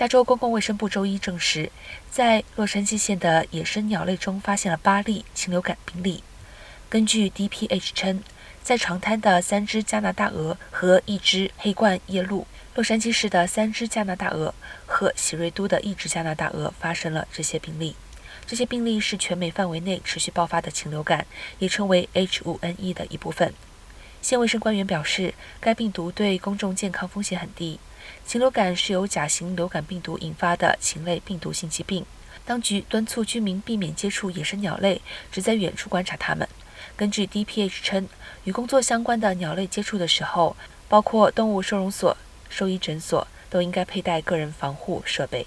加州公共卫生部周一证实，在洛杉矶县的野生鸟类中发现了八例禽流感病例。根据 DPH 称，在长滩的三只加拿大鹅和一只黑冠夜鹭，洛杉矶市的三只加拿大鹅和喜瑞都的一只加拿大鹅发生了这些病例。这些病例是全美范围内持续爆发的禽流感，也称为 H5N1 的一部分。县卫生官员表示，该病毒对公众健康风险很低。禽流感是由甲型流感病毒引发的禽类病毒性疾病。当局敦促居民避免接触野生鸟类，只在远处观察它们。根据 DPH 称，与工作相关的鸟类接触的时候，包括动物收容所、兽医诊所，都应该佩戴个人防护设备。